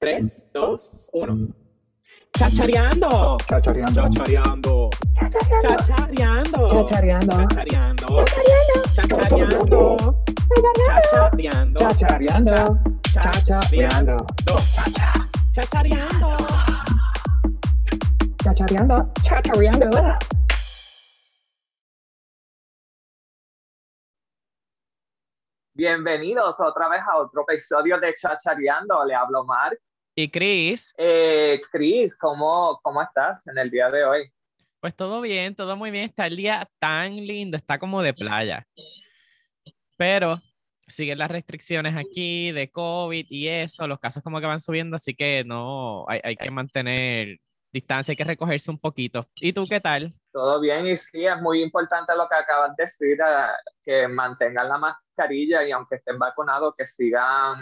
3, 2, 1. Chachareando. Chachareando. Chachareando. Chachareando. Chachareando. Chachareando. Chachareando. Chachareando. Chachareando. Chachareando. Chachareando. Chachareando. Chachareando. Bienvenidos otra vez a otro episodio de Chachareando. Le hablo Mark. Y Chris. Eh, Chris, ¿cómo, ¿cómo estás en el día de hoy? Pues todo bien, todo muy bien. Está el día tan lindo, está como de playa. Pero siguen las restricciones aquí de COVID y eso, los casos como que van subiendo, así que no, hay, hay que mantener distancia, hay que recogerse un poquito. ¿Y tú qué tal? Todo bien, y sí, es muy importante lo que acabas de decir, eh, que mantengan la mascarilla y aunque estén vacunados, que sigan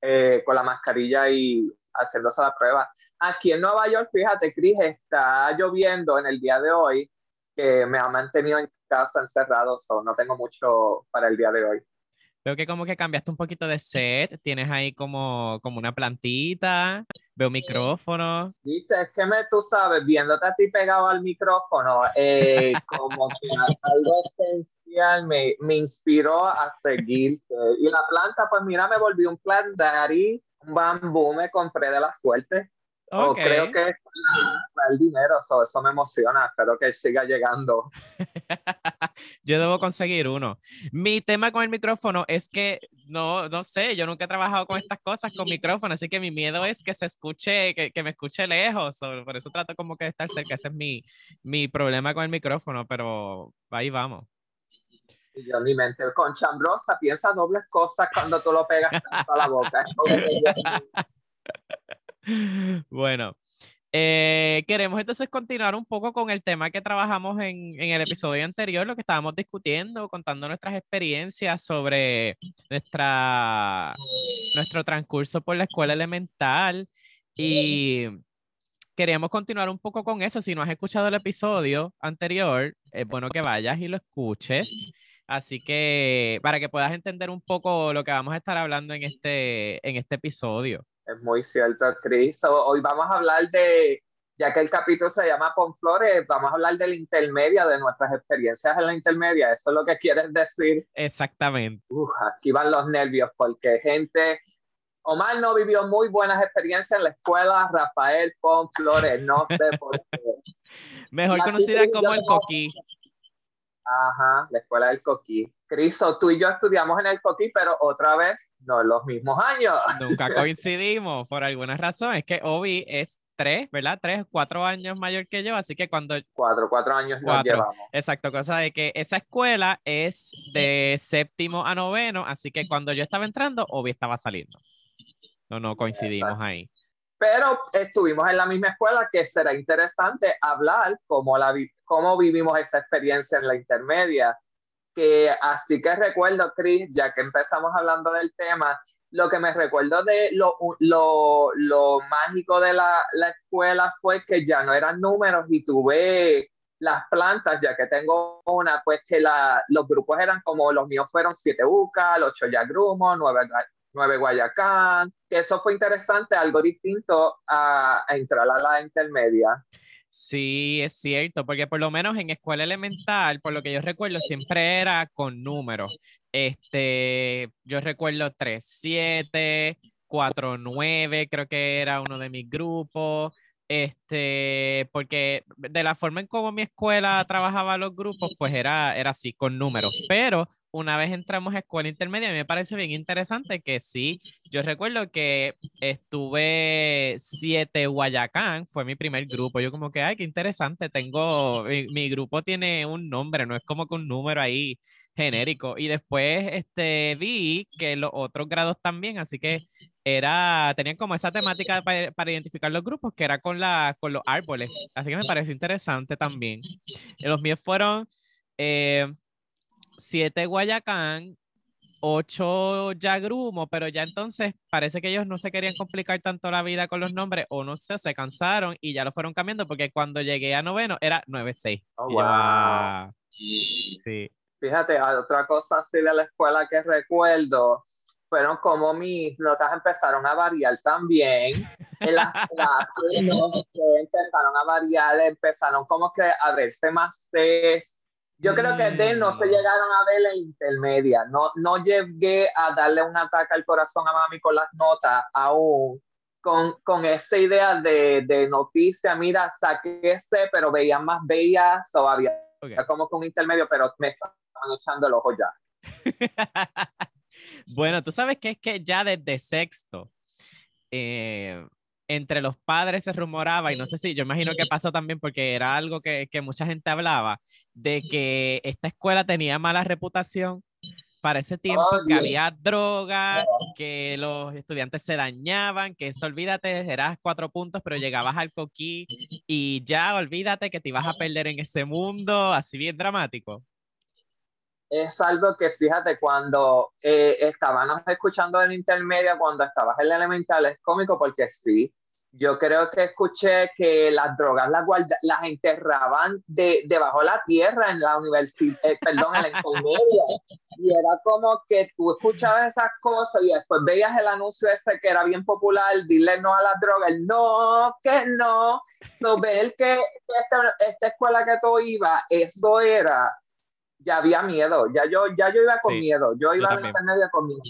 eh, con la mascarilla y haciéndose la prueba. Aquí en Nueva York, fíjate, Cris, está lloviendo en el día de hoy, que me ha mantenido en casa encerrado, so no tengo mucho para el día de hoy. Veo que como que cambiaste un poquito de set, tienes ahí como, como una plantita, veo micrófono. Viste, es que me, tú sabes, viéndote a ti pegado al micrófono, eh, como que algo esencial me, me inspiró a seguir. Y la planta, pues mira, me volví un plant daddy, un bambú me compré de la suerte. O creo que es el dinero, eso me emociona, espero que siga llegando. yo debo conseguir uno. Mi tema con el micrófono es que no, no sé, yo nunca he trabajado con estas cosas con micrófono, así que mi miedo es que se escuche, que, que me escuche lejos, por eso trato como que de estar cerca, ese es mi, mi problema con el micrófono, pero ahí vamos. Y yo mi mente con chambrosa piensa dobles cosas cuando tú lo pegas a la boca. bueno, eh, queremos entonces continuar un poco con el tema que trabajamos en, en, el episodio anterior, lo que estábamos discutiendo, contando nuestras experiencias sobre nuestra, nuestro transcurso por la escuela elemental y queríamos continuar un poco con eso. Si no has escuchado el episodio anterior, es bueno que vayas y lo escuches. Así que para que puedas entender un poco lo que vamos a estar hablando en este, en este episodio. Es muy cierto, Cris. Hoy vamos a hablar de, ya que el capítulo se llama Flores, vamos a hablar de la intermedia, de nuestras experiencias en la intermedia. ¿Eso es lo que quieres decir? Exactamente. Uf, aquí van los nervios porque gente... Omar no vivió muy buenas experiencias en la escuela Rafael Flores, no sé por qué. Mejor conocida como el Coquí. Ajá, la escuela del Coquí. Criso, tú y yo estudiamos en el Coquí, pero otra vez no en los mismos años. Nunca coincidimos por alguna razón. Es que Obi es tres, ¿verdad? Tres, cuatro años mayor que yo, así que cuando... Cuatro, cuatro años nos llevamos. Exacto, cosa de que esa escuela es de séptimo a noveno, así que cuando yo estaba entrando, Obi estaba saliendo. No, no coincidimos ahí. Pero estuvimos en la misma escuela, que será interesante hablar cómo, la, cómo vivimos esta experiencia en la intermedia que así que recuerdo, Chris, ya que empezamos hablando del tema, lo que me recuerdo de lo, lo, lo mágico de la, la, escuela fue que ya no eran números y tuve las plantas, ya que tengo una, pues que la, los grupos eran como los míos fueron siete Ucal, ocho Yagrumo, nueve, nueve Guayacán, que eso fue interesante, algo distinto a, a entrar a la intermedia. Sí, es cierto, porque por lo menos en escuela elemental, por lo que yo recuerdo, siempre era con números. Este, yo recuerdo 3, 7, 4, 9, creo que era uno de mis grupos. Este, porque de la forma en cómo mi escuela trabajaba los grupos, pues era, era así, con números. Pero una vez entramos a escuela intermedia, me parece bien interesante que sí, yo recuerdo que estuve siete Guayacán, fue mi primer grupo, yo como que, ay, qué interesante, tengo, mi, grupo tiene un nombre, no es como que un número ahí genérico, y después este, vi que los otros grados también, así que era, tenían como esa temática para, identificar los grupos, que era con, la, con los árboles, así que me parece interesante también. Los míos fueron... Eh, siete Guayacán, ocho Yagrumo, pero ya entonces parece que ellos no se querían complicar tanto la vida con los nombres o no sé, se cansaron y ya lo fueron cambiando porque cuando llegué a noveno era 9-6. Oh, wow. Sí. Fíjate, otra cosa así de la escuela que recuerdo, fueron como mis notas empezaron a variar también. En las clases no empezaron a variar, empezaron como que a verse más test. Yo creo que de no se Mm. llegaron a ver la intermedia. No, no llegué a darle un ataque al corazón a mami con las notas aún. Con, con esa idea de, de noticia, mira, saqué ese, pero veía más bellas todavía. Ok. Como que un intermedio, pero me estaban echando el ojo ya. Bueno, tú sabes que es que ya desde sexto, eh, entre los padres se rumoraba, y no sé si, yo imagino que pasó también porque era algo que, que mucha gente hablaba, de que esta escuela tenía mala reputación para ese tiempo, Oh, que había droga, que los estudiantes se dañaban, que eso, olvídate, eras cuatro puntos, pero llegabas al coquí y ya, olvídate que te ibas a perder en ese mundo, así bien dramático. Es algo que fíjate cuando eh, estábamos escuchando en intermedia, cuando estabas en la elemental, es cómico porque sí, yo creo que escuché que las drogas las, guarda- las enterraban de, debajo de la tierra en la universidad, perdón, en la intermedia. Y era como que tú escuchabas esas cosas y después veías el anuncio ese que era bien popular, dile no a las drogas, no, que no. No, ver que esta, esta escuela que tú ibas, eso era ya había miedo, ya yo, ya yo iba con Sí, miedo, yo iba a la también. intermedia con miedo.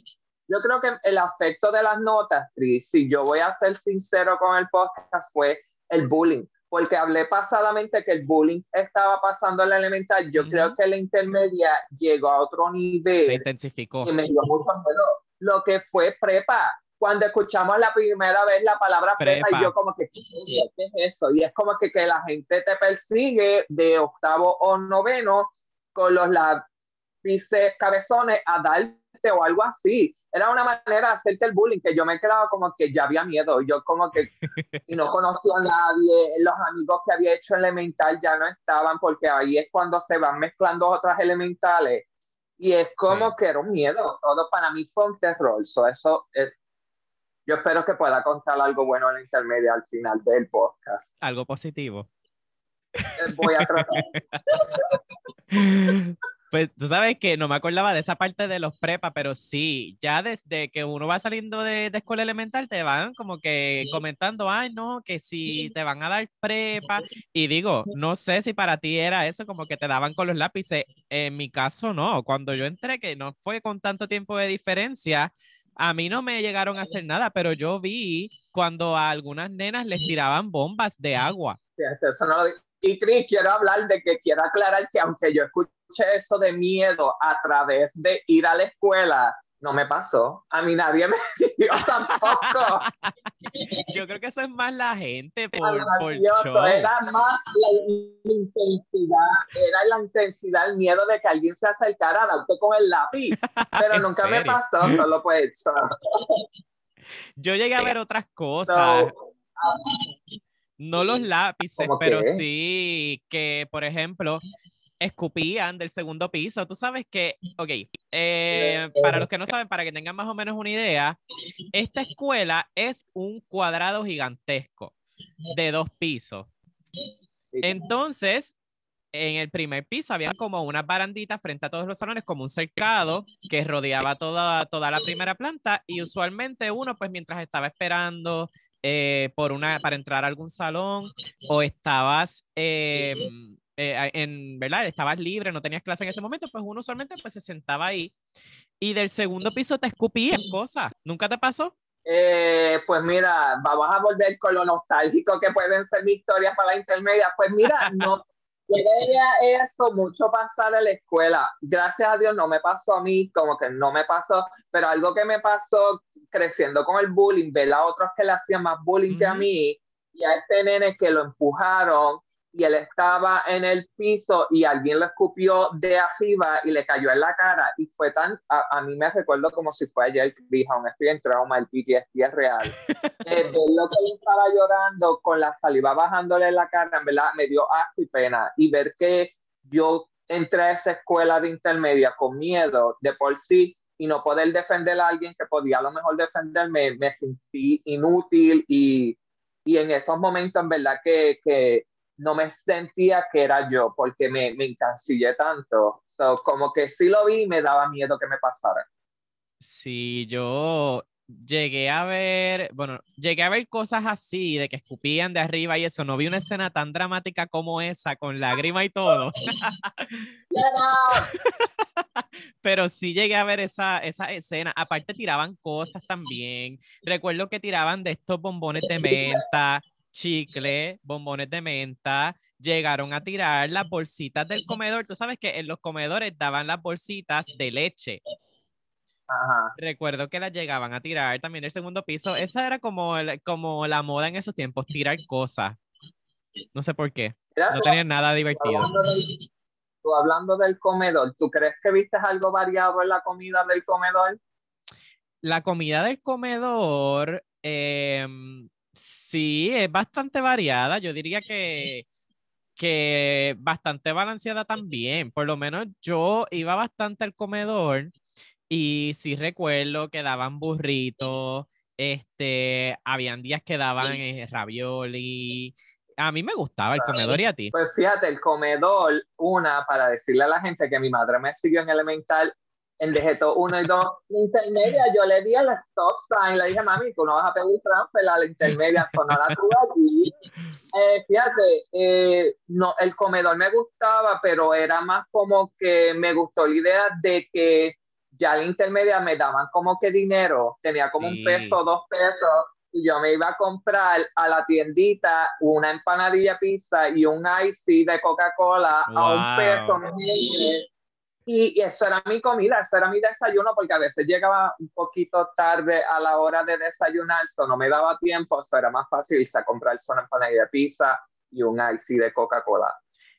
Yo creo que el afecto de las notas, Tris, si yo voy a ser sincero con el podcast, fue el bullying, porque hablé pasadamente que el bullying estaba pasando en la elemental, yo Ujú. creo que la intermedia llegó a otro Se nivel intensificó. y me dio mucho miedo. Lo que fue prepa, cuando escuchamos la primera vez la palabra prepa, Prepa. y yo como que, ¿qué es ¿Qué es eso? Y es como que, que la gente te persigue de octavo o noveno con los lápices cabezones a darte o algo así. Era una manera de hacerte el bullying, que yo me quedaba como que ya había miedo. Yo como que y no conocía a nadie, los amigos que había hecho elemental ya no estaban, porque ahí es cuando se van mezclando otras elementales. Y es como Sí. que era un miedo. Todo para mí fue un terror. So, eso es- yo espero que pueda contar algo bueno en la intermedia al final del podcast. Algo positivo. Voy a tratar. Pues tú sabes que no me acordaba de esa parte de los prepa, pero sí, ya desde que uno va saliendo de, de escuela elemental te van como que comentando, ay, no, que si te van a dar prepa. Y digo, no sé si para ti era eso, como que te daban con los lápices. En mi caso, no. Cuando yo entré, que no fue con tanto tiempo de diferencia, a mí no me llegaron a hacer nada, pero yo vi cuando a algunas nenas les tiraban bombas de agua. Eso no Y Cris, quiero hablar de que quiero aclarar que aunque yo escuché eso de miedo a través de ir a la escuela, no me pasó. A mí nadie me dio tampoco. Yo creo que eso es más la gente por, por Maravilloso, show. Era más la intensidad, era la intensidad, el miedo de que alguien se acercara a darte con el lápiz. Pero ¿En nunca me pasó, solo pues. Yo llegué a ver otras so, cosas, no los lápices, ¿Cómo pero sí que, por ejemplo, escupían del segundo piso. Tú sabes que, ok, eh, para los que no saben, para que tengan más o menos una idea, esta escuela es un cuadrado gigantesco de dos pisos. Entonces, en el primer piso había como unas baranditas frente a todos los salones, como un cercado que rodeaba toda, toda la primera planta y usualmente uno, pues mientras estaba esperando eh, por una, para entrar a algún salón o estabas eh, eh, en, ¿verdad? Estabas libre, no tenías clase en ese momento, pues uno usualmente pues se sentaba ahí y del segundo piso te escupían cosas. ¿Nunca te pasó? Eh, pues mira, vamos a volver con lo nostálgico que pueden ser mis historias para la intermedia. Pues mira, no yo veía eso mucho pasar en la escuela. Gracias a Dios no me pasó a mí, como que no me pasó, pero algo que me pasó creciendo con el bullying, ver a otros que le hacían más bullying que a mí, y a este nene que lo empujaron y él estaba en el piso y alguien lo escupió de arriba y le cayó en la cara y fue tan, a, a mí me recuerdo como si fue ayer, Chris, aún estoy en trauma, el PTSD es real. Eh, lo que él estaba llorando con la saliva bajándole en la cara, en verdad me dio asco y pena y ver que yo entré a esa escuela de intermedia con miedo de por sí y no poder defender a alguien que podía a lo mejor defenderme, me sentí inútil y, y en esos momentos en verdad que, que no me sentía que era yo porque me, me encancillé tanto. So, como que sí lo vi y me daba miedo que me pasara. Sí, yo llegué a ver, bueno, llegué a ver cosas así, de que escupían de arriba y eso. No vi una escena tan dramática como esa, con lágrima y todo. Pero sí llegué a ver esa, esa escena. Aparte tiraban cosas también. Recuerdo que tiraban de estos bombones de menta, chicle, bombones de menta. Llegaron a tirar las bolsitas del comedor. Tú sabes que en los comedores daban las bolsitas de leche. Recuerdo que las llegaban a tirar también del segundo piso. Esa era como, como la moda en esos tiempos, tirar cosas. No sé por qué. No tenía nada divertido. tú hablando del comedor, ¿tú crees que viste algo variado en la comida del comedor? La comida del comedor, em, sí, es bastante variada. Yo diría que, que bastante balanceada también. Por lo menos yo iba bastante al comedor y sí recuerdo que daban burritos, este, habían días que daban eh, ravioli. A mí me gustaba el comedor y a ti. Pues fíjate, el comedor, una, para decirle a la gente que mi madre me siguió en elemental en Dejeto 1 y 2, intermedia, yo le di el stop sign, le dije, mami, tú no vas a pedir transfer a la intermedia, no la tuve aquí. Eh, fíjate, eh, no, el comedor me gustaba, pero era más como que me gustó la idea de que ya la intermedia me daban como que dinero, tenía como un peso, dos pesos, y yo me iba a comprar a la tiendita una empanadilla pizza y un icy de Coca-Cola a un peso. Y, y, eso era mi comida, eso era mi desayuno, porque a veces llegaba un poquito tarde a la hora de desayunar, eso no me daba tiempo, eso era más fácil irse a comprar una empanadilla pizza y un icy de Coca-Cola.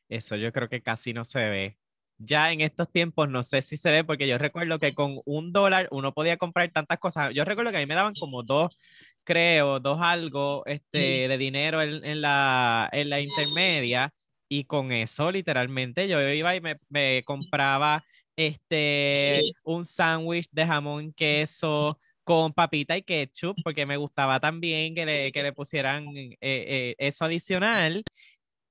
Eso yo creo que casi no se ve ya en estos tiempos no sé si se ve, porque yo recuerdo que con un dólar uno podía comprar tantas cosas. Yo recuerdo que a mí me daban como dos, creo, dos algo este, de dinero en, la, en la intermedia, y con eso literalmente yo iba y me, me compraba este, un sándwich de jamón, queso, con papita y ketchup, porque me gustaba también que le, que le pusieran eh, eh, eso adicional.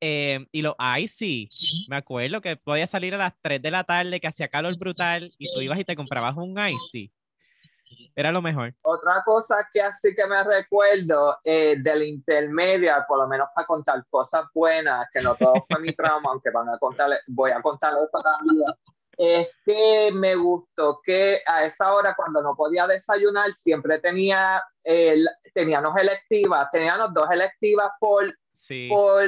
Eh, y los icy, me acuerdo que podía salir a las 3 de la tarde, que hacía calor brutal, y tú ibas y te comprabas un icy. Era lo mejor. Otra cosa que así que me recuerdo eh, del intermedia, por lo menos para contar cosas buenas, que no todo fue mi trauma, aunque van a contarle, voy a contarle para vida, es que me gustó que a esa hora, cuando no podía desayunar, siempre tenía, eh, teníamos electivas, teníamos dos electivas por, sí. por,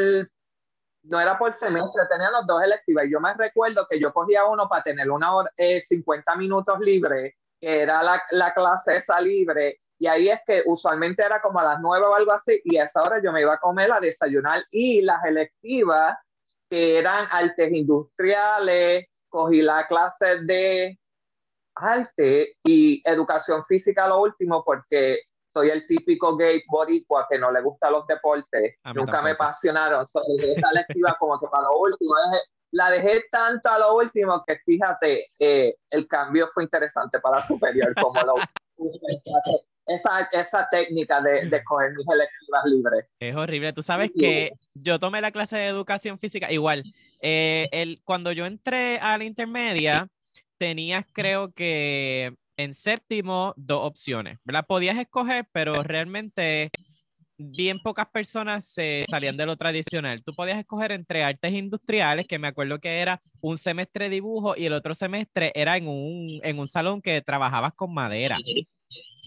no era por semestre, tenía los dos electivas. Y yo me recuerdo que yo cogía uno para tener una hora, 50 eh, minutos libre, que era la, la, clase esa libre. Y ahí es que usualmente era como a las nueve o algo así. Y a esa hora yo me iba a comer a desayunar. Y las electivas, que eran artes industriales, cogí la clase de arte y educación física lo último porque soy el típico gay boricua que no le gusta los deportes. Nunca me apasionaron. So, esa lectiva como que para lo último. La dejé tanto a lo último que fíjate, eh, el cambio fue interesante para superior, como lo, esa, esa técnica de, de coger mis electivas libres. Es horrible. Tú sabes que yo tomé la clase de educación física, igual, eh, el, cuando yo entré a la intermedia, tenías creo que en séptimo, dos opciones, ¿verdad? Podías escoger, pero realmente bien pocas personas se salían de lo tradicional. Tú podías escoger entre artes industriales, que me acuerdo que era un semestre dibujo y el otro semestre era en un, en un salón que trabajabas con madera.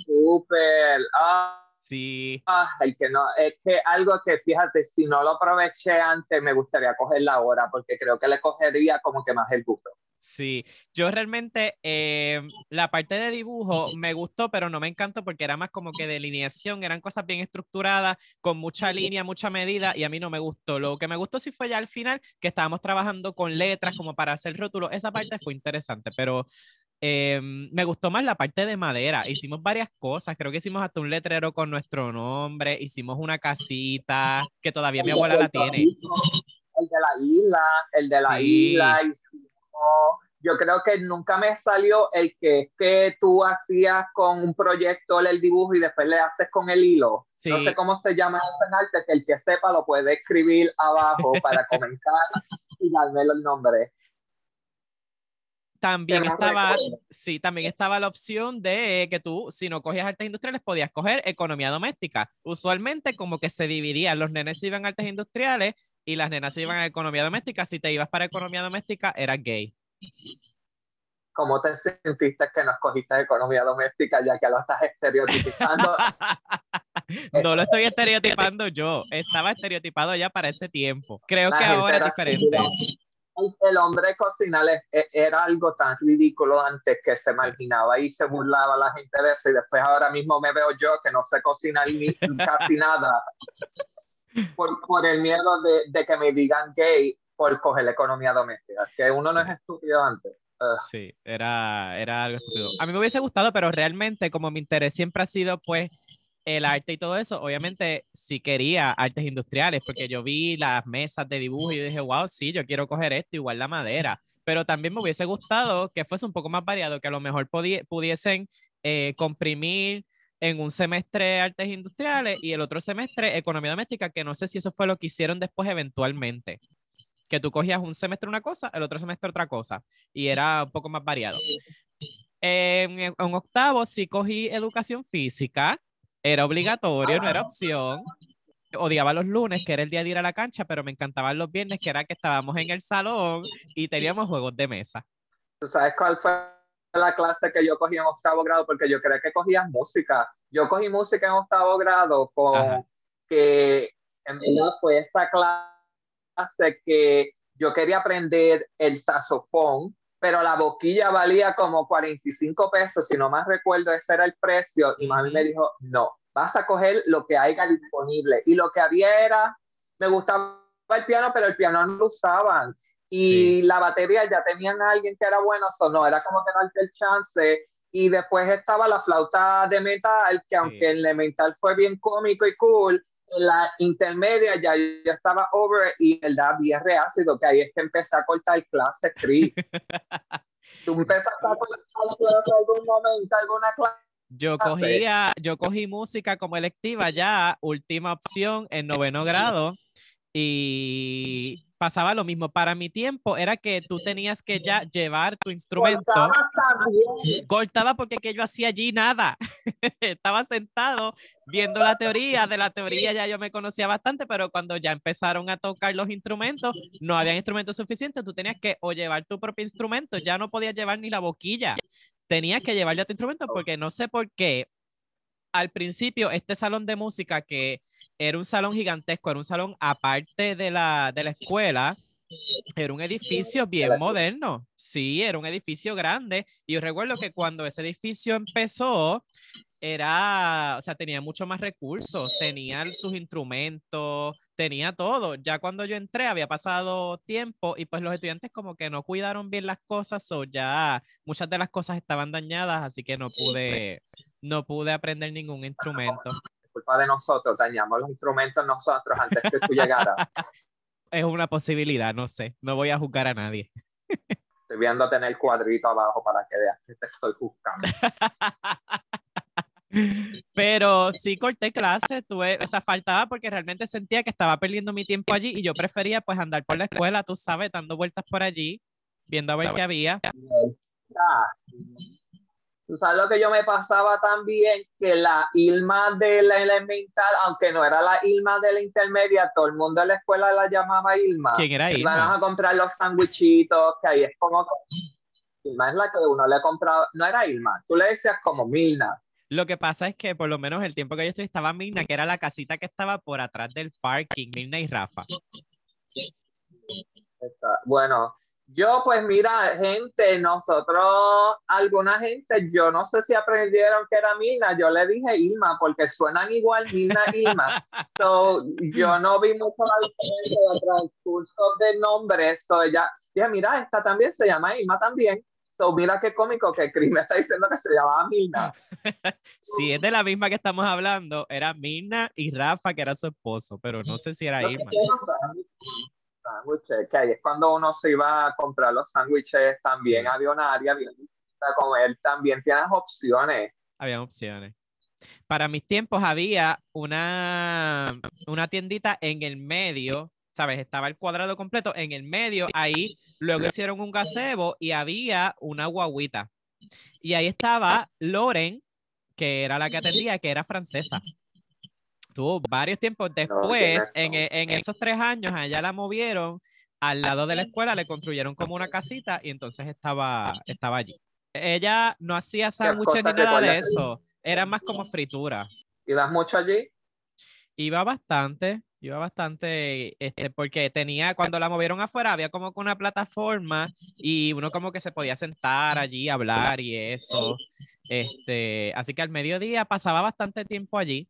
Súper. Ah, sí. Ay, que no, es que algo que fíjate, si no lo aproveché antes, me gustaría cogerla ahora, porque creo que le cogería como que más el gusto. Sí, yo realmente eh, la parte de dibujo me gustó, pero no me encantó porque era más como que delineación, eran cosas bien estructuradas, con mucha línea, mucha medida, y a mí no me gustó. Lo que me gustó sí fue ya al final, que estábamos trabajando con letras como para hacer rótulos, esa parte fue interesante, pero eh, me gustó más la parte de madera. Hicimos varias cosas, creo que hicimos hasta un letrero con nuestro nombre, hicimos una casita que todavía mi abuela la tiene. El de la isla, el de la isla, yo creo que nunca me salió el que, que tú hacías con un proyecto el dibujo y después le haces con el hilo. No sé cómo se llama en arte, que el que sepa lo puede escribir abajo para comentar y darme el nombre. También no estaba, recuerdo. sí, también estaba la opción de que tú, si no cogías artes industriales, podías coger economía doméstica. Usualmente como que se dividían, los nenes iban a artes industriales y las nenas se iban a economía doméstica. Si te ibas para economía doméstica, eras gay. ¿Cómo te sentiste que nos cogiste de economía doméstica ya que lo estás estereotipando? No lo estoy estereotipando yo, estaba estereotipado ya para ese tiempo. Creo La que ahora es diferente. El, hombre cocinar es- e- era algo tan ridículo antes que se marginaba y se burlaba la gente de eso y después ahora mismo me veo yo que no sé cocinar ni casi nada por, por el miedo de, de que me digan gay por coger la economía doméstica, que uno no es estúpido antes. Ugh. Sí, era, era algo estúpido. A mí me hubiese gustado, pero realmente como mi interés siempre ha sido pues el arte y todo eso, obviamente sí quería artes industriales, porque yo vi las mesas de dibujo y dije, wow, sí, yo quiero coger esto, igual la madera, pero también me hubiese gustado que fuese un poco más variado, que a lo mejor pudiesen eh, comprimir en un semestre artes industriales y el otro semestre economía doméstica, que no sé si eso fue lo que hicieron después eventualmente, que tú cogías un semestre una cosa, el otro semestre otra cosa, y era un poco más variado. En, en octavo sí cogí educación física, era obligatorio, no era opción. Odiaba los lunes, que era el día de ir a la cancha, pero me encantaban los viernes, que era que estábamos en el salón y teníamos juegos de mesa. ¿Tú sabes cuál fue la clase que yo cogí en octavo grado? Porque yo creía que cogías música. Yo cogí música en octavo grado con Ajá. que en verdad fue esa clase que yo quería aprender el saxofón, pero la boquilla valía como 45 pesos, si no más recuerdo, ese era el precio. Y mami me dijo, no, vas a coger lo que haya disponible. Y lo que había era, me gustaba el piano, pero el piano no lo usaban y la batería ya tenían a alguien que era bueno, so no, era como darte el chance. Y después estaba la flauta de metal, que aunque el de metal fue bien cómico y cool, en la intermedia ya yo estaba over y el da bien reácido, que ahí es que empecé a cortar clases, Chris. Tú empezaste a cortar clases algún momento, alguna clase. Yo clase. cogía, yo cogí música como electiva ya, última opción en noveno grado y pasaba lo mismo. Para mi tiempo era que tú tenías que ya llevar tu instrumento. Cortaba porque que yo hacía allí nada. Estaba sentado viendo la teoría. De la teoría ya yo me conocía bastante, pero cuando ya empezaron a tocar los instrumentos, no había instrumentos suficientes. Tú tenías que o llevar tu propio instrumento, ya no podías llevar ni la boquilla. Tenías que llevar ya tu instrumento porque no sé por qué. Al principio, este salón de música que era un salón gigantesco, era un salón aparte de la, de la escuela, era un edificio bien moderno. Sí, era un edificio grande. Y yo recuerdo que cuando ese edificio empezó, era, o sea, tenía mucho más recursos, tenía sus instrumentos, tenía todo. Ya cuando yo entré había pasado tiempo y pues los estudiantes como que no cuidaron bien las cosas o ya muchas de las cosas estaban dañadas, así que no pude, no pude aprender ningún instrumento. Culpa de nosotros, dañamos los instrumentos nosotros antes que tú llegaras. Es una posibilidad, no sé, no voy a juzgar a nadie. Estoy viendo tener el cuadrito abajo para que veas que te estoy buscando. Pero sí corté clases, tuve, o sea, faltaba porque realmente sentía que estaba perdiendo mi tiempo allí y yo prefería pues andar por la escuela, tú sabes, dando vueltas por allí, viendo a ver qué había. Ah, Tú sabes lo que yo me pasaba también, que la Ilma de la elemental, aunque no era la Ilma de la intermedia, todo el mundo en la escuela la llamaba Ilma. ¿Quién era Iban Irma? a comprar los sandwichitos, que ahí es como... Ilma es la que uno le compraba, no era Ilma, tú le decías como Milna. Lo que pasa es que por lo menos el tiempo que yo estoy estaba Mirna, que era la casita que estaba por atrás del parking, Mirna y Rafa. Esa- Bueno, yo pues mira, gente, nosotros, alguna gente, yo no sé si aprendieron que era Milna, yo le dije Ilma porque suenan igual Milna e Ilma. So, yo no vi mucho la diferencia de transcurso de nombres. So, ella, dije, mira, esta también se llama Ilma también. So, mira qué cómico que Chris me está diciendo que se llamaba Milna. Si es de la misma que estamos hablando, era Mirna y Rafa, que era su esposo, pero no sé si era quiero sándwiches, que ahí es cuando uno se iba a comprar los sándwiches, también Sí. había área bien a comer, también tienes opciones. Había opciones. Para mis tiempos había una, una tiendita en el medio, ¿sabes? Estaba el cuadrado completo en el medio, ahí luego hicieron un gazebo y había una guaguita. Y ahí estaba Loren, que era la que atendía, que era francesa. Tuvo varios tiempos después, en, e, en esos tres años, allá la movieron al lado de la escuela, le construyeron como una casita y entonces estaba, estaba allí. Ella no hacía sándwiches ni nada de eso, era más como fritura. ¿Ibas mucho allí? Iba bastante, iba bastante, este, porque tenía, cuando la movieron afuera, había como una plataforma y uno como que se podía sentar allí, hablar y eso. Este, así que al mediodía pasaba bastante tiempo allí.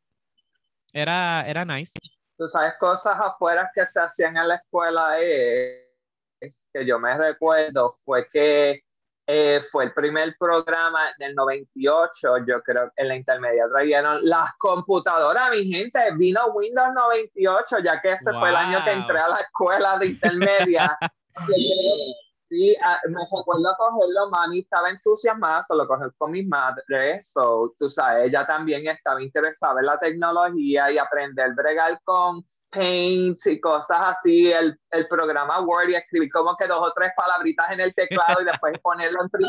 Era, era nice. Tú sabes, cosas afuera que se hacían en la escuela es, que yo me recuerdo fue que eh, fue el primer programa del 98, yo creo, en la intermedia trajeron las computadoras, mi gente, vino Windows 98, ya que ese fue el año que entré a la escuela de intermedia. sí, ah, me recuerdo cogerlo, mami estaba entusiasmada, solo coger con mi madre, so, tú sabes, ella también estaba interesada en la tecnología y aprender a bregar con Paint y cosas así, el, el, programa Word y escribir como que dos o tres palabritas en el teclado y después ponerlo en 3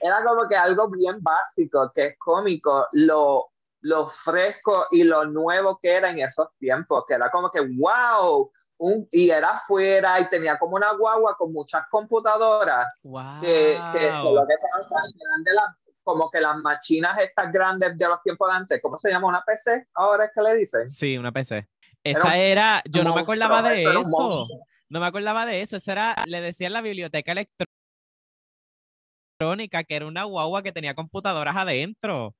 Era como que algo bien básico, que es cómico, lo, lo fresco y lo nuevo que era en esos tiempos, que era como que, wow, un, y era afuera y tenía como una guagua con muchas computadoras wow. que, que, lo que eran de las como que las machinas estas grandes de los tiempos de antes, ¿cómo se llama? ¿Una PC? Ahora es que le dicen. Sí, una PC. Esa era, yo no me acordaba de eso. No me acordaba de eso. Esa era, le decían la biblioteca electrónica, que era una guagua que tenía computadoras adentro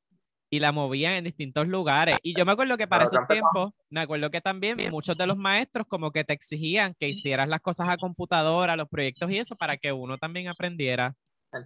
y la movían en distintos lugares. Y yo me acuerdo que para ese tiempo, me acuerdo que también muchos de los maestros como que te exigían que hicieras las cosas a computadora, los proyectos y eso, para que uno también aprendiera.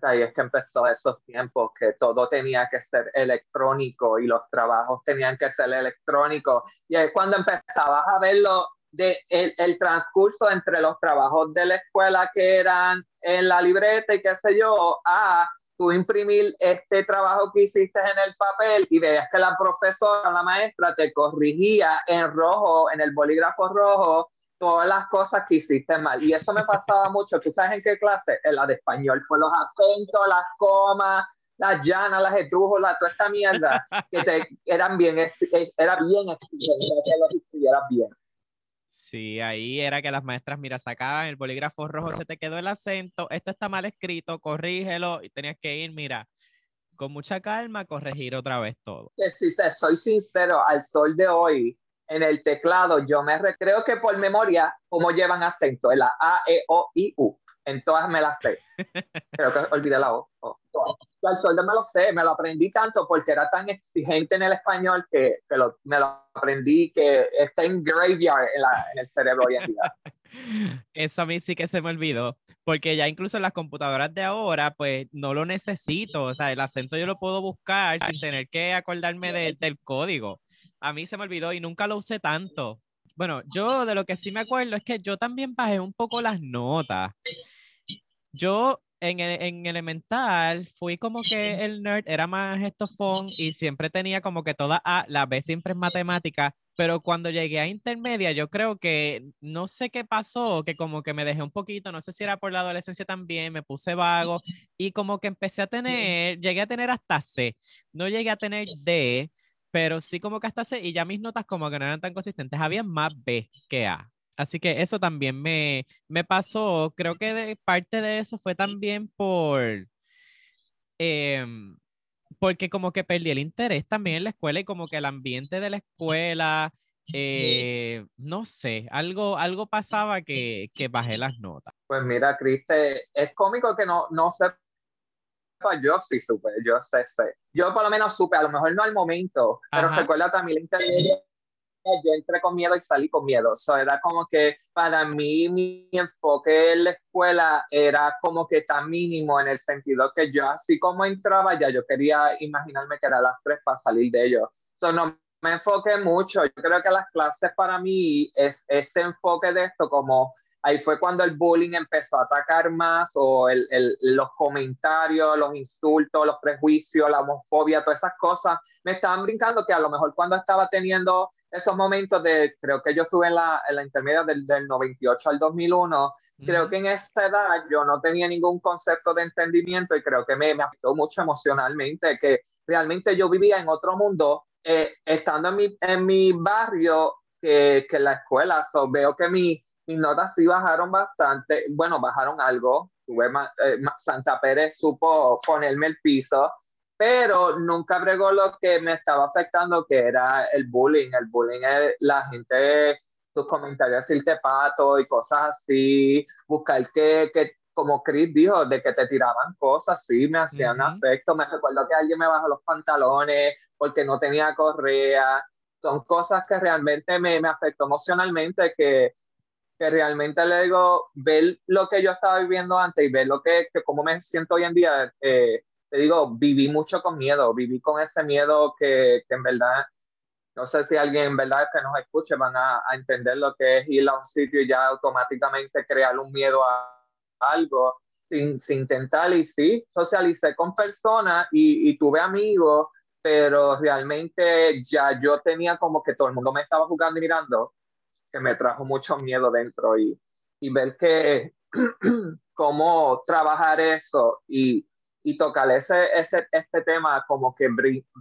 Ahí es que empezó esos tiempos que todo tenía que ser electrónico y los trabajos tenían que ser electrónicos. Y es cuando empezabas a verlo de el, el, transcurso entre los trabajos de la escuela que eran en la libreta y qué sé yo, a tú imprimir este trabajo que hiciste en el papel y veías que la profesora, la maestra te corrigía en rojo, en el bolígrafo rojo, todas las cosas que hiciste mal. Y eso me pasaba mucho. ¿Tú sabes en qué clase? En la de español. Pues los acentos, las comas, las llanas, las estrújulas, toda esta mierda que te, eran bien, era bien que bien. Sí, ahí era que las maestras, mira, sacaban el bolígrafo rojo, se te quedó el acento, esto está mal escrito, corrígelo y tenías que ir, mira, con mucha calma, corregir otra vez todo. Si te soy sincero, al sol de hoy, en el teclado, yo me creo que por memoria, cómo llevan acento, en la A, E, O, I, U. En todas me las sé. Creo que olvidé la O. Yo al sol de me lo sé, me lo aprendí tanto porque era tan exigente en el español que, que lo, me lo aprendí que está en graveyard en, la, en el cerebro hoy en día. Eso a mí sí que se me olvidó, porque ya incluso en las computadoras de ahora, pues no lo necesito, o sea, el acento yo lo puedo buscar sin tener que acordarme de, del código a mí se me olvidó y nunca lo usé tanto. Bueno, yo de lo que sí me acuerdo es que yo también bajé un poco las notas. Yo en, en elemental fui como que el nerd era más estofón y siempre tenía como que toda A, la B siempre es matemática, pero cuando llegué a intermedia yo creo que no sé qué pasó, que como que me dejé un poquito, no sé si era por la adolescencia también, me puse vago y como que empecé a tener, llegué a tener hasta C, no llegué a tener D pero sí como que hasta C y ya mis notas como que no eran tan consistentes, había más B que A. Así que eso también me, me pasó, creo que de, parte de eso fue también por, em, porque como que perdí el interés también en la escuela y como que el ambiente de la escuela, eh, no sé, algo, algo pasaba que, que bajé las notas. Pues mira, Criste, es cómico que no, no sé yo sí supe, yo sé, sé. Yo por lo menos supe, a lo mejor no al momento, pero recuerda también la yo entré con miedo y salí con miedo. O era como que para mí mi enfoque en la escuela era como que tan mínimo en el sentido que yo así como entraba ya yo quería imaginarme que era las tres para salir de ello. So, no me enfoqué mucho. Yo creo que las clases para mí es ese enfoque de esto como ahí fue cuando el bullying empezó a atacar más o el, el, los comentarios, los insultos, los prejuicios, la homofobia, todas esas cosas me estaban brincando que a lo mejor cuando estaba teniendo esos momentos de, creo que yo estuve en la, en la intermedia del, del 98 al 2001, creo que en esa edad yo no tenía ningún concepto de entendimiento y creo que me, me afectó mucho emocionalmente, que realmente yo vivía en otro mundo, eh, estando en mi, en mi barrio que, que la escuela, so, veo que mi, mis notas sí bajaron bastante, bueno, bajaron algo, tuve eh, Santa Pérez supo ponerme el piso, pero nunca bregó lo que me estaba afectando, que era el bullying. El bullying es la gente, tus comentarios, decirte pato y cosas así, buscar que, que como Chris dijo, de que te tiraban cosas, sí, me hacían afecto. Me recuerdo que alguien me bajó los pantalones porque no tenía correa. Son cosas que realmente me, me afectó emocionalmente, que, que realmente le digo, ver lo que yo estaba viviendo antes y ver lo que, que cómo me siento hoy en día, eh, te digo, viví mucho con miedo, viví con ese miedo que, que, en verdad, no sé si alguien en verdad que nos escuche van a, a, entender lo que es ir a un sitio y ya automáticamente crear un miedo a, algo sin, sin, intentar y sí, socialicé con personas y, y tuve amigos, pero realmente ya yo tenía como que todo el mundo me estaba jugando y mirando, que me trajo mucho miedo dentro y, y ver que cómo trabajar eso y y tocar ese, ese, este tema, como que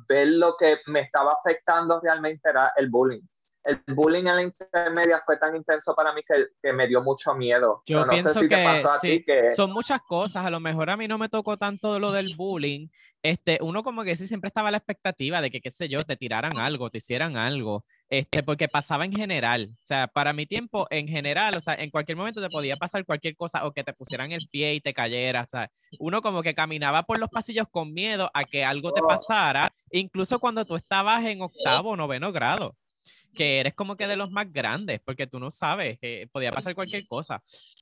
ver lo que me estaba afectando realmente era el bullying. El bullying en la intermedia fue tan intenso para mí que, que me dio mucho miedo. Yo no pienso si que, sí, que, son muchas cosas. A lo mejor a mí no me tocó tanto lo del bullying. Este, uno como que sí siempre estaba a la expectativa de que, qué sé yo, te tiraran algo, te hicieran algo, este, porque pasaba en general. O sea, para mi tiempo, en general, o sea, en cualquier momento te podía pasar cualquier cosa o que te pusieran el pie y te cayera. O sea, uno como que caminaba por los pasillos con miedo a que algo te oh. pasara, incluso cuando tú estabas en octavo o noveno grado que eres como que de los más grandes, porque tú no sabes que podía pasar cualquier cosa.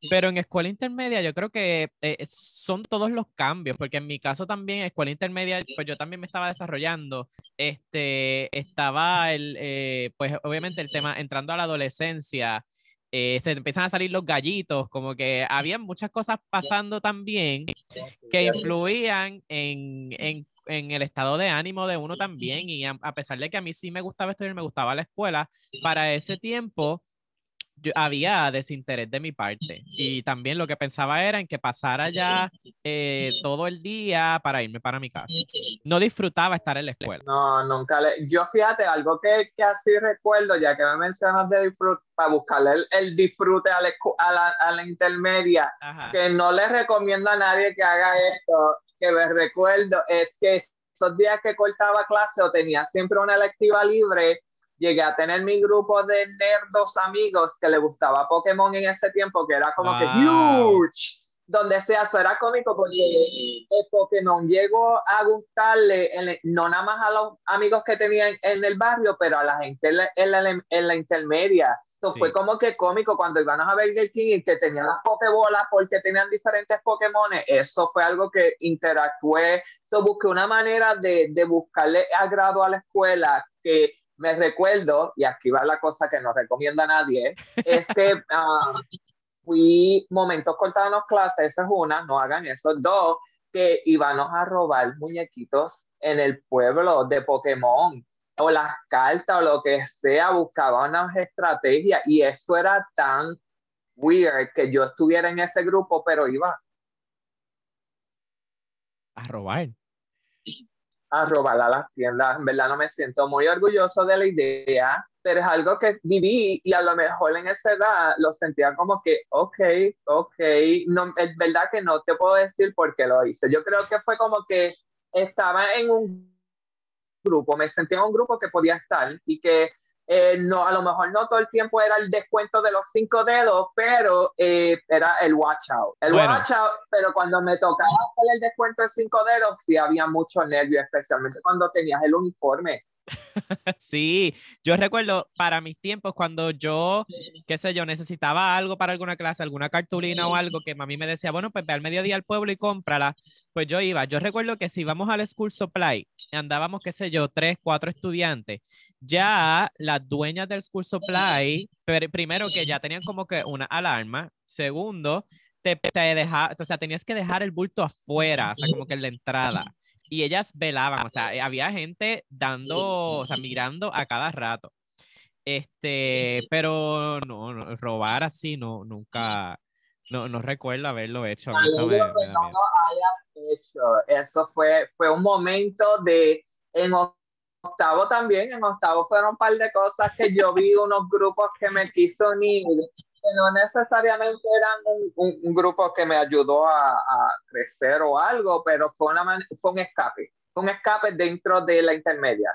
Pero en escuela intermedia yo creo que eh, son todos los cambios, porque en mi caso también, escuela intermedia, pues yo también me estaba desarrollando, este, estaba el, eh, pues obviamente el tema entrando a la adolescencia, eh, se empiezan a salir los gallitos, como que había muchas cosas pasando también que influían en, en en el estado de ánimo de uno también. Y a, pesar de que a mí sí me gustaba estudiar, me gustaba la escuela, para ese tiempo yo, había desinterés de mi parte. Y también lo que pensaba era en que pasara ya eh, todo el día para irme para mi casa. No disfrutaba estar en la escuela. No, nunca le... Yo fíjate, algo que, que así recuerdo, ya que me mencionas de disfrute, para buscarle el, el disfrute a la, a la, a la intermedia, Ajá. que no le recomiendo a nadie que haga esto, que me recuerdo es que esos días que cortaba clase o tenía siempre una electiva libre, llegué a tener mi grupo de nerdos amigos que le gustaba Pokémon en ese tiempo, que era como wow. que huge. Donde sea, eso era cómico porque el Pokémon llegó a gustarle, en, no nada más a los amigos que tenían en el barrio, pero a la gente en la, en la, en la intermedia sí. fue como que cómico cuando iban a Burger King y que tenían las pokebolas porque tenían diferentes Pokémon. Eso fue algo que interactué. So, busqué una manera de, de buscarle agrado a la escuela que me recuerdo, y aquí va la cosa que no recomienda a nadie, es que uh, fui momentos cortados clases, eso es una, no hagan eso. Dos, que íbamos a robar muñequitos en el pueblo de Pokémon o las cartas o lo que sea, buscaba unas estrategias y eso era tan weird que yo estuviera en ese grupo, pero iba a robar. A robar a las tiendas. En verdad no me siento muy orgulloso de la idea, pero es algo que viví y a lo mejor en esa edad lo sentía como que, ok, ok, no, es verdad que no te puedo decir por qué lo hice. Yo creo que fue como que estaba en un grupo, me sentía en un grupo que podía estar y que eh, no, a lo mejor no todo el tiempo era el descuento de los cinco dedos, pero eh, era el watch out. El bueno. watch out, pero cuando me tocaba hacer el descuento de cinco dedos, sí había mucho nervio, especialmente cuando tenías el uniforme. Sí, yo recuerdo para mis tiempos cuando yo, qué sé yo, necesitaba algo para alguna clase, alguna cartulina o algo que mami me decía, bueno, pues ve al mediodía al pueblo y cómprala, pues yo iba. Yo recuerdo que si íbamos al school supply, andábamos, qué sé yo, tres, cuatro estudiantes, ya las dueñas del school supply, primero que ya tenían como que una alarma, segundo, te, te deja, o sea, tenías que dejar el bulto afuera, o sea, como que en la entrada. Y ellas velaban, o sea, había gente dando, o sea, mirando a cada rato. Este, pero no, no robar así, no, nunca, no, no recuerdo haberlo hecho. Eso, me, me hecho. Fue, fue un momento de, en octavo también, en octavo fueron un par de cosas que yo vi unos grupos que me quiso unir, no necesariamente eran un, un- un grupo que me ayudó a, a crecer o algo, pero fue, una fue un escape, fue un escape dentro de la intermedia,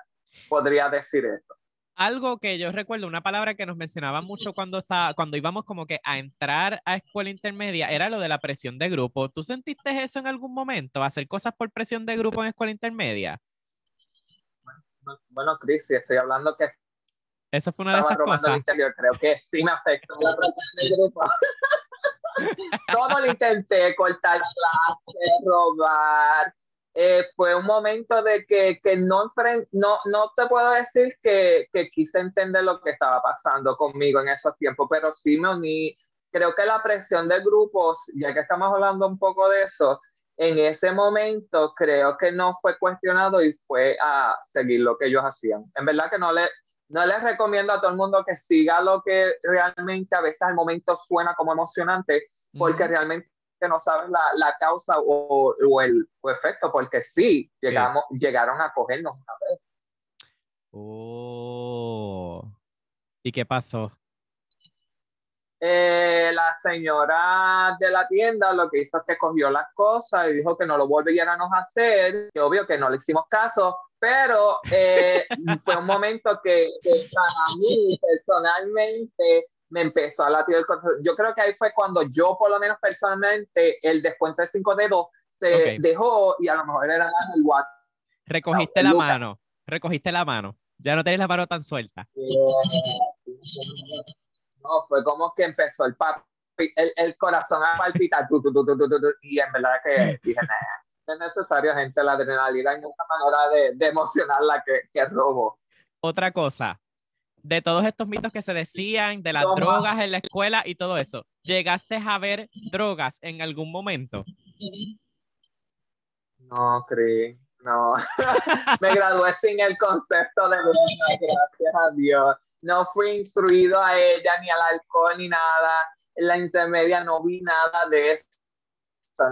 podría decir eso. Algo que yo recuerdo, una palabra que nos mencionaban mucho cuando, está, cuando íbamos como que a entrar a escuela intermedia, era lo de la presión de grupo. ¿Tú sentiste eso en algún momento? ¿Hacer cosas por presión de grupo en escuela intermedia? Bueno, Chris, si estoy hablando que Eso fue una de esas cosas. interior, creo que sí me afectó la presión del grupo. Todo lo intenté, cortar clases, robar. Eh, fue un momento de que, que no, enfren- no, no te puedo decir que, que quise entender lo que estaba pasando conmigo en esos tiempos, pero sí me uní. Creo que la presión de grupos, ya que estamos hablando un poco de eso, en ese momento creo que no fue cuestionado y fue a seguir lo que ellos hacían. En verdad que no le, no les recomiendo a todo el mundo que siga lo que realmente a veces al momento suena como emocionante, porque realmente no sabes la, la causa o, o el o efecto, porque sí, Sí. llegamos, llegaron a cogernos una vez. Oh. ¿Y qué pasó? Eh, la señora de la tienda lo que hizo es que cogió las cosas y dijo que no lo volviéramos a hacer, que obvio que no le hicimos caso, pero eh, fue un momento que, que para mí personalmente me empezó a latir el corazón. Yo creo que ahí fue cuando yo, por lo menos personalmente, el descuento de cinco dedos se dejó y a lo mejor era el WhatsApp. Recogiste No, la mano. Recogiste la mano. Ya no tenés la mano tan suelta. No, fue como que empezó el, pap- el, el corazón a palpitar tu, tu, tu, tu, tu, tu, tu, y en verdad que dije, es necesario, gente, la adrenalina hay mucha manera de, de emocionarla que, que robo. Otra cosa, de todos estos mitos que se decían, de las Toma. drogas en la escuela y todo eso, ¿llegaste a ver drogas en algún momento? No, Cris, no. Me gradué sin el concepto de droga, gracias a Dios. No fui instruido a ella, ni al alcohol, ni nada. En la intermedia no vi nada de eso.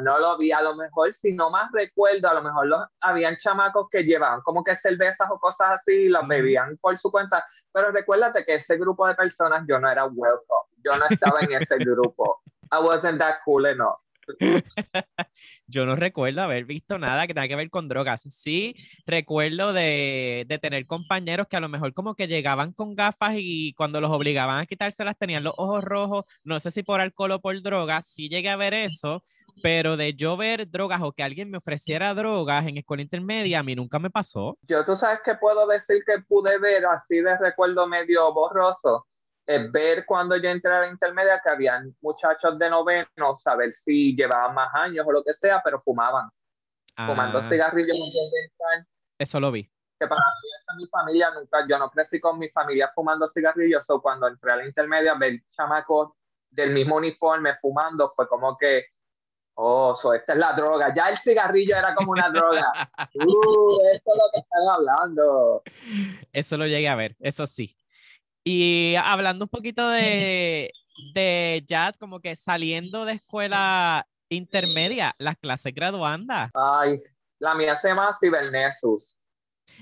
No lo vi. A lo mejor, si no más recuerdo, a lo mejor los, habían chamacos que llevaban como que cervezas o cosas así y las bebían por su cuenta. Pero recuérdate que ese grupo de personas yo no era welcome. Yo no estaba en ese grupo. I wasn't that cool enough. Yo no recuerdo haber visto nada que tenga que ver con drogas. Sí, recuerdo de, de tener compañeros que a lo mejor como que llegaban con gafas y cuando los obligaban a quitárselas tenían los ojos rojos. No sé si por alcohol o por drogas. Sí llegué a ver eso, pero de yo ver drogas o que alguien me ofreciera drogas en escuela intermedia, a mí nunca me pasó. Yo, tú sabes que puedo decir que pude ver así de recuerdo medio borroso, es ver cuando yo entré a la intermedia que habían muchachos de noveno, saber si llevaban más años o lo que sea, pero fumaban, fumando Ah, cigarrillos de entrar. eso lo vi. Que para mí, es mi familia, nunca, yo no crecí con mi familia fumando cigarrillos, o cuando entré a la intermedia, ver chamacos del mismo uniforme fumando, fue como que, oh, so esta es la droga. Ya el cigarrillo era como una droga. Uh, esto es lo que están hablando. Eso lo llegué a ver, eso sí. Y hablando un poquito de, de ya como que saliendo de escuela intermedia, las clases graduandas. Ay, la mía se llama Cibernesus.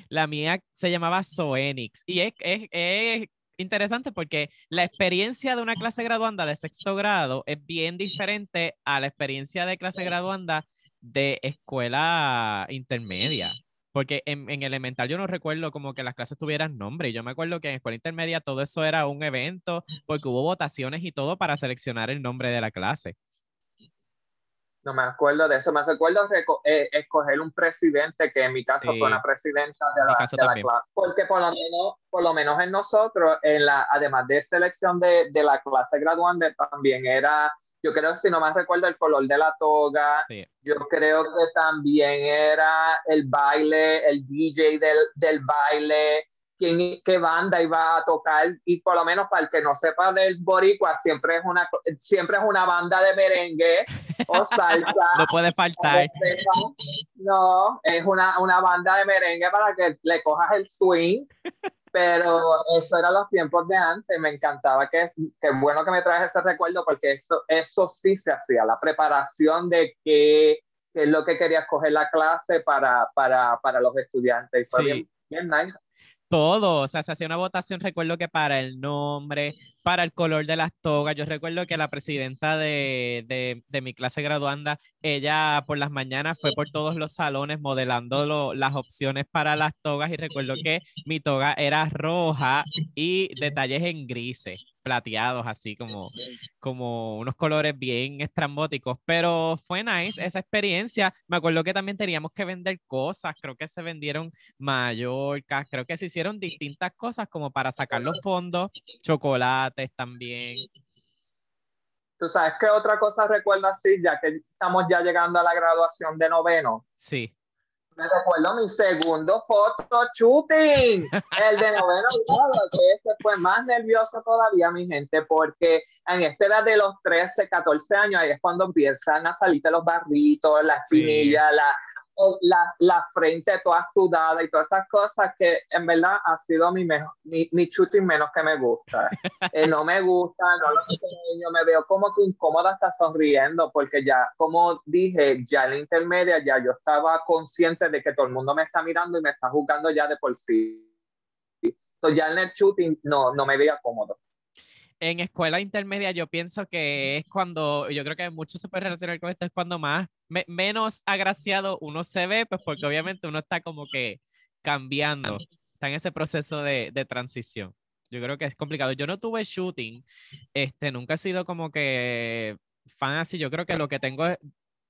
La mía se llamaba Zoenix. Y es, es, es interesante porque la experiencia de una clase graduanda de sexto grado es bien diferente a la experiencia de clase graduanda de escuela intermedia. Porque en, en elemental yo no recuerdo como que las clases tuvieran nombre. Yo me acuerdo que en escuela intermedia todo eso era un evento porque hubo votaciones y todo para seleccionar el nombre de la clase. No me acuerdo de eso. Me recuerdo eh, escoger un presidente que en mi caso Sí. fue una presidenta de la, de la clase. Porque por lo menos, por lo menos en nosotros, en la, además de selección de, de la clase graduante, también era, yo creo si no me recuerdo, el color de la toga. Sí. Yo creo que también era el baile, el DJ del, del baile, quién, qué banda iba a tocar. Y por lo menos para el que no sepa del boricua siempre es una siempre es una banda de merengue o salsa. No puede faltar. No. Es una, una banda de merengue para que le cojas el swing. Pero eso eran los tiempos de antes, me encantaba, que que bueno que me traes ese recuerdo porque eso, eso sí se hacía, la preparación de qué, es lo que quería escoger la clase para, para, para los estudiantes. fue bien, bien nice todo, o sea, se hacía una votación, recuerdo que para el nombre, para el color de las togas, yo recuerdo que la presidenta de, de, mi clase graduanda, ella por las mañanas fue por todos los salones modelando las opciones para las togas y recuerdo que mi toga era roja y detalles en grises plateados, así como, como unos colores bien estrambóticos, pero fue nice esa experiencia. Me acuerdo que también teníamos que vender cosas, creo que se vendieron mallorcas, creo que se hicieron distintas cosas como para sacar los fondos, chocolates también. ¿Tú sabes qué otra cosa recuerdo así, ya que estamos ya llegando a la graduación de noveno? Sí me recuerdo mi segundo foto shooting, el de noveno grado, que este fue más nervioso todavía, mi gente, porque en esta edad de los 13, 14 años, ahí es cuando empiezan a salirte los barritos, las espinillas, la, la, la, frente toda sudada y todas esas cosas que en verdad ha sido mi mejor, mi, mi shooting menos que me gusta. Eh, no me gusta, no lo me veo como que incómoda hasta sonriendo porque ya, como dije, ya en la intermedia ya yo estaba consciente de que todo el mundo me está mirando y me está juzgando ya de por sí. Entonces ya en el shooting no, no me veía cómodo en escuela intermedia yo pienso que es cuando, yo creo que mucho se puede relacionar con esto, es cuando más, menos agraciado uno se ve, pues porque obviamente uno está como que cambiando, está en ese proceso de, de transición. Yo creo que es complicado. Yo no tuve shooting, este, nunca he sido como que fan así, yo creo que lo que tengo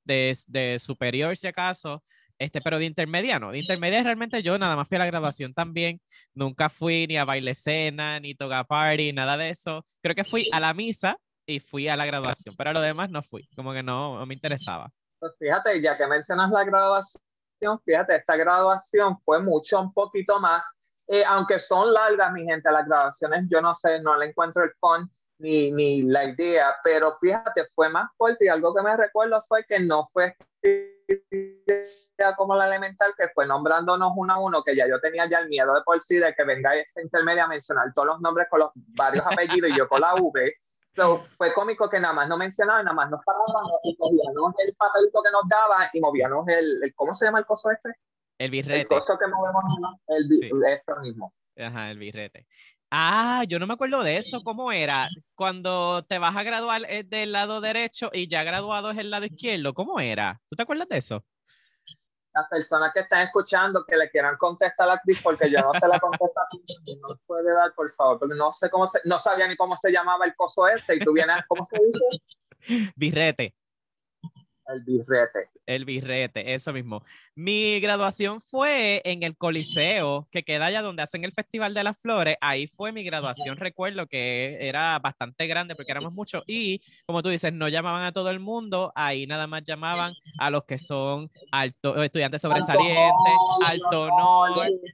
de, de superior, si acaso, este, pero de intermedia no. De intermedia realmente yo nada más fui a la graduación también. Nunca fui ni a baile cena, ni toga party, nada de eso. Creo que fui a la misa y fui a la graduación, pero a lo demás no fui. Como que no, no me interesaba. Pues fíjate, ya que mencionas la graduación, fíjate, esta graduación fue mucho, un poquito más. Eh, aunque son largas, mi gente, las graduaciones, yo no sé, no le encuentro el fun ni, ni la idea, pero fíjate, fue más fuerte y algo que me recuerdo fue que no fue como la elemental, que fue nombrándonos uno a uno, que ya yo tenía ya el miedo de por sí de que venga esta intermedia a mencionar todos los nombres con los varios apellidos y yo con la V. So, fue cómico que nada más no mencionaba, nada más nos parábamos y movíamos el papelito que nos daba y movíamos el, el ¿cómo se llama el coso este? El birrete. El coso que movemos, el, sí. esto mismo. Ajá, el birrete. Ah, yo no me acuerdo de eso. ¿Cómo era? Cuando te vas a graduar es del lado derecho y ya graduado es el lado izquierdo. ¿Cómo era? ¿Tú te acuerdas de eso? Las personas que están escuchando que le quieran contestar a Cris porque yo no sé la contestación no puede dar por favor porque no sé cómo se, no sabía ni cómo se llamaba el coso ese y tú vienes ¿cómo se dice? birrete el birrete el birrete, eso mismo. Mi graduación fue en el Coliseo, que queda allá donde hacen el Festival de las Flores. Ahí fue mi graduación, recuerdo que era bastante grande porque éramos muchos. Y como tú dices, no llamaban a todo el mundo, ahí nada más llamaban a los que son alto, estudiantes sobresalientes, alto honor,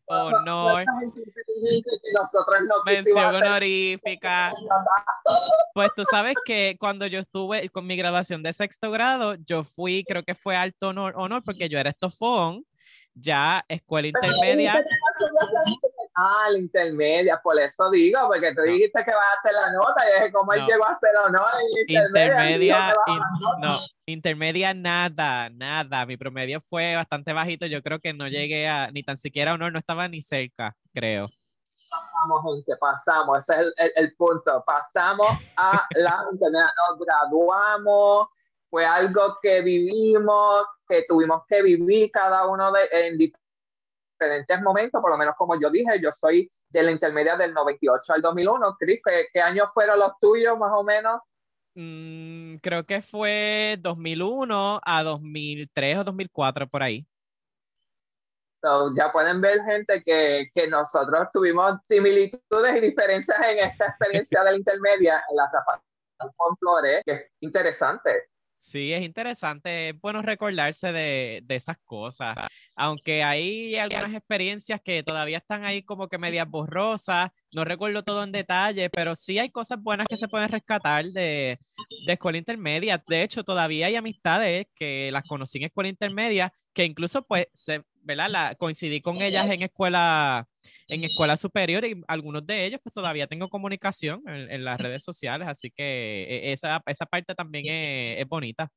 honor, mención honorífica. Pues tú sabes que cuando yo estuve con mi graduación de sexto grado, yo fui, creo que fue alto honor, honor porque yo era estofón, ya escuela intermedia. Ah, la intermedia, por eso digo, porque tú dijiste que vas a hacer la nota y dije, ¿cómo él llegó a hacer honor? Intermedia, no, intermedia nada, nada. Mi promedio fue bastante bajito, yo creo que no llegué a, ni tan siquiera honor, no estaba ni cerca, creo. Pasamos, gente, pasamos, ese es el, el, el punto. Pasamos a la intermedia, nos graduamos, fue algo que vivimos, que tuvimos que vivir cada uno de, en diferentes momentos, por lo menos como yo dije, yo soy de la intermedia del 98 al 2001. Cris, ¿qué, ¿qué, años fueron los tuyos más o menos? Mm, creo que fue 2001 a 2003 o 2004, por ahí. So, ya pueden ver, gente, que, que, nosotros tuvimos similitudes y diferencias en esta experiencia de la intermedia en la con Flores, que es interesante Sí, es interesante, es bueno recordarse de, de, esas cosas, aunque hay algunas experiencias que todavía están ahí como que medias borrosas, no recuerdo todo en detalle, pero sí hay cosas buenas que se pueden rescatar de, de escuela intermedia. De hecho, todavía hay amistades que las conocí en escuela intermedia, que incluso pues se, ¿verdad? La, coincidí con ellas en escuela, en escuela superior y algunos de ellos pues todavía tengo comunicación en, las redes sociales, así que e, esa, esa parte también es, es, bonita.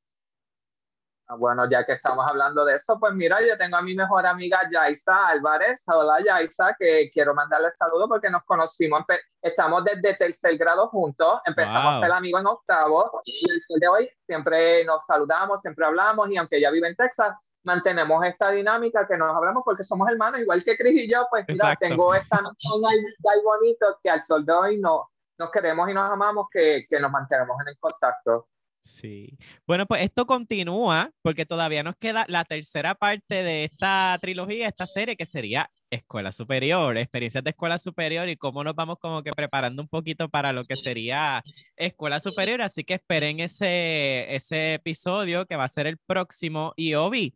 Ah, bueno, ya que estamos hablando de eso, pues mira, yo tengo a mi mejor amiga Yaisa Álvarez. Hola Yaisa, que quiero mandarle saludo porque nos conocimos, estamos desde tercer grado juntos, empezamos a ser amigos en octavo y el sol de hoy siempre nos saludamos, siempre hablamos y aunque ella vive en Texas, mantenemos esta dinámica que nos hablamos porque somos hermanos, igual que Cris y yo, pues mira, tengo esta noción ahí, bonito que al sol de hoy no, nos queremos y nos amamos, que, que nos mantenemos en el contacto. Sí. Bueno, pues esto continúa porque todavía nos queda la tercera parte de esta trilogía, esta serie, que sería Escuela Superior, experiencias de Escuela Superior y cómo nos vamos como que preparando un poquito para lo que sería Escuela Superior. Así que esperen ese, ese episodio que va a ser el próximo. Y Obi,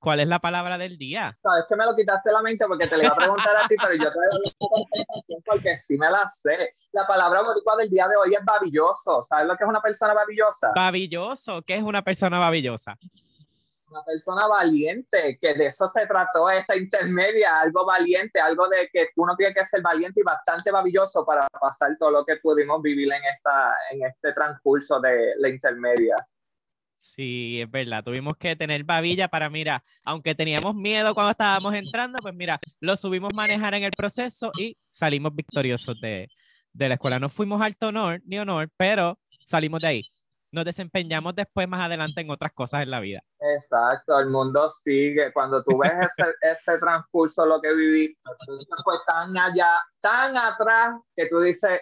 ¿Cuál es la palabra del día? Sabes que me lo quitaste la mente porque te lo iba a preguntar a ti, pero yo te voy porque sí me la sé. La palabra boricua del día de hoy es babilloso. ¿Sabes lo que es una persona babillosa? Babilloso. ¿Qué es una persona babillosa? Una persona valiente, que de eso se trató esta intermedia, algo valiente, algo de que uno tiene que ser valiente y bastante babilloso para pasar todo lo que pudimos vivir en, esta, en este transcurso de la intermedia. Sí, es verdad. Tuvimos que tener babilla para, mira, aunque teníamos miedo cuando estábamos entrando, pues mira, lo subimos manejar en el proceso y salimos victoriosos de, de la escuela. No fuimos alto honor ni honor, pero salimos de ahí. Nos desempeñamos después más adelante en otras cosas en la vida. Exacto, el mundo sigue. Cuando tú ves ese, ese transcurso, lo que viviste, fue tan allá, tan atrás, que tú dices,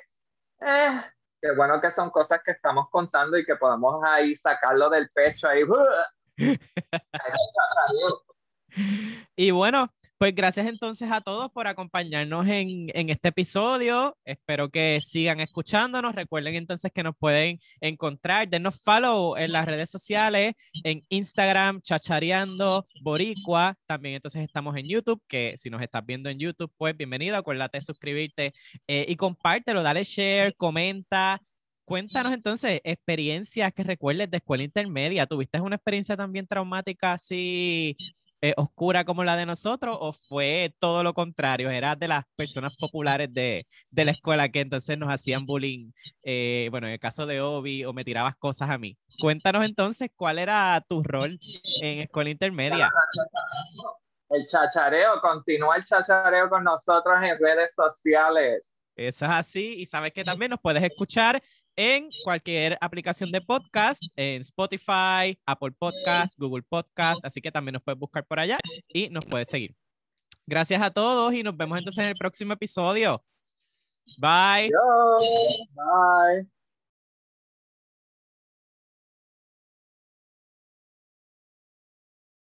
eh, Qué bueno que son cosas que estamos contando y que podemos ahí sacarlo del pecho ahí. y bueno, pues gracias entonces a todos por acompañarnos en, en, este episodio. Espero que sigan escuchándonos. Recuerden entonces que nos pueden encontrar, denos follow en las redes sociales, en Instagram, chachareando, boricua. También entonces estamos en YouTube, que si nos estás viendo en YouTube, pues bienvenido. Acuérdate de suscribirte eh, y compártelo, dale share, comenta. Cuéntanos entonces experiencias que recuerdes de escuela intermedia. ¿Tuviste una experiencia también traumática así eh, oscura como la de nosotros o fue todo lo contrario? Era de las personas populares de, de la escuela que entonces nos hacían bullying? Eh, bueno, en el caso de Obi, o me tirabas cosas a mí. Cuéntanos entonces cuál era tu rol en escuela intermedia. El chachareo, continúa el chachareo con nosotros en redes sociales. Eso es así. Y sabes que también nos puedes escuchar en cualquier aplicación de podcast, en Spotify, Apple Podcast, Google Podcast, así que también nos puedes buscar por allá y nos puedes seguir. Gracias a todos y nos vemos entonces en el próximo episodio. Bye. Bye.